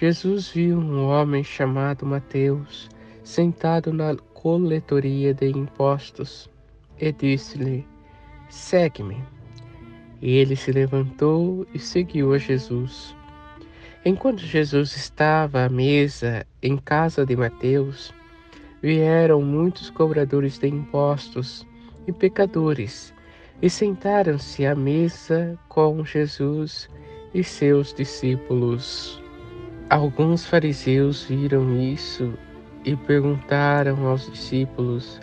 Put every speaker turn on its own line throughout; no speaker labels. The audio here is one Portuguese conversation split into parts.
Jesus viu um homem chamado Mateus sentado na coletoria de impostos e disse-lhe: Segue-me. E ele se levantou e seguiu a Jesus. Enquanto Jesus estava à mesa em casa de Mateus, vieram muitos cobradores de impostos e pecadores e sentaram-se à mesa com Jesus e seus discípulos. Alguns fariseus viram isso e perguntaram aos discípulos: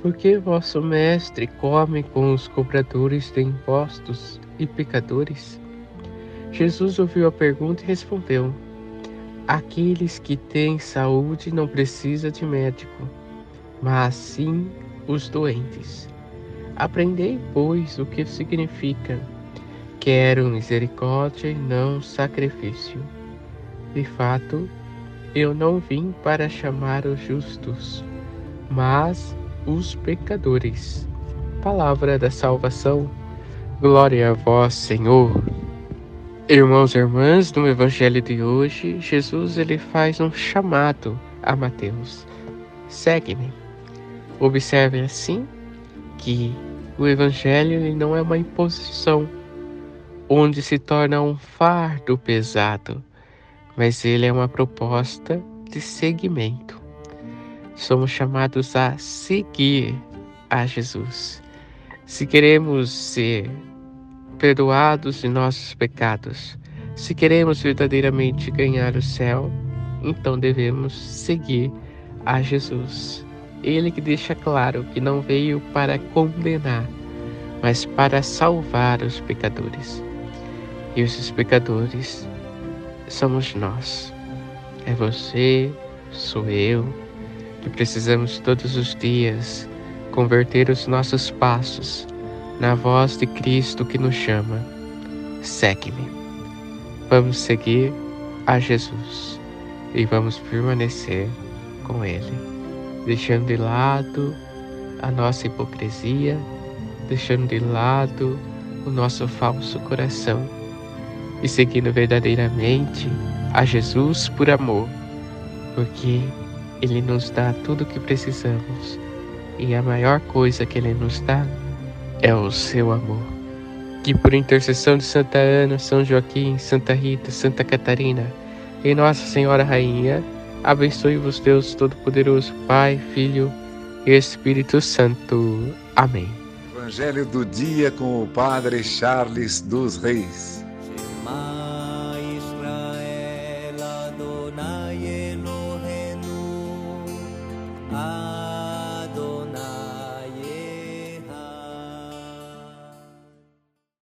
Por que vosso mestre come com os cobradores de impostos e pecadores? Jesus ouviu a pergunta e respondeu: Aqueles que têm saúde não precisam de médico, mas sim os doentes. Aprendei, pois, o que significa: quero misericórdia e não sacrifício. De fato, eu não vim para chamar os justos, mas os pecadores. Palavra da salvação. Glória a vós, Senhor. Irmãos e irmãs, no evangelho de hoje, Jesus ele faz um chamado a Mateus. Segue-me. Observe assim que o evangelho ele não é uma imposição onde se torna um fardo pesado mas ele é uma proposta de seguimento. Somos chamados a seguir a Jesus. Se queremos ser perdoados de nossos pecados, se queremos verdadeiramente ganhar o céu, então devemos seguir a Jesus. Ele que deixa claro que não veio para condenar, mas para salvar os pecadores. E esses pecadores somos nós. É você, sou eu, que precisamos todos os dias converter os nossos passos na voz de Cristo que nos chama. Segue-me. Vamos seguir a Jesus e vamos permanecer com Ele, deixando de lado a nossa hipocrisia, deixando de lado o nosso falso coração e seguindo verdadeiramente a Jesus por amor, porque Ele nos dá tudo o que precisamos e a maior coisa que Ele nos dá é o seu amor. Que por intercessão de Santa Ana, São Joaquim, Santa Rita, Santa Catarina e Nossa Senhora Rainha, abençoe-vos Deus Todo-Poderoso, Pai, Filho e Espírito Santo. Amém.
Evangelho do dia com o Padre Charles dos Reis.
my